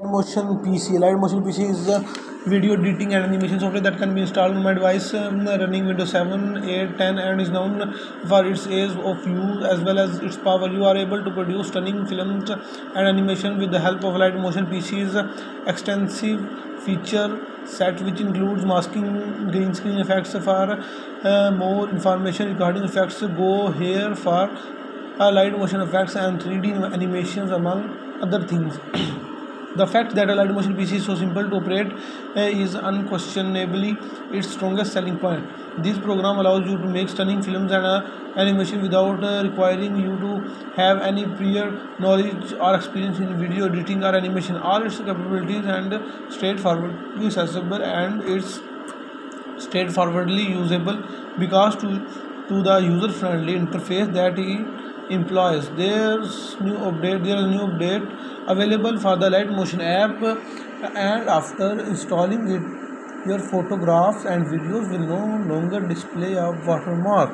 motion pc Alight Motion pc is a video editing and animation software that can be installed on my device um, running windows 7 8 10 and is known for its ease of use as well as its power. You are able to produce stunning films and animation with the help of Alight Motion pc's extensive feature set which includes masking green screen effects for uh, more information regarding effects go here for uh, Alight Motion effects and 3d animations among other things The fact that Alight Motion PC is so simple to operate uh, is unquestionably its strongest selling point. This program allows you to make stunning films and uh, animation without uh, requiring you to have any prior knowledge or experience in video editing or animation. All its capabilities and straightforwardly accessible and it's straightforwardly usable because to to the user friendly interface that it employs there's new update there is new update available for the Alight Motion app. And after installing it your photographs and videos will no longer display a watermark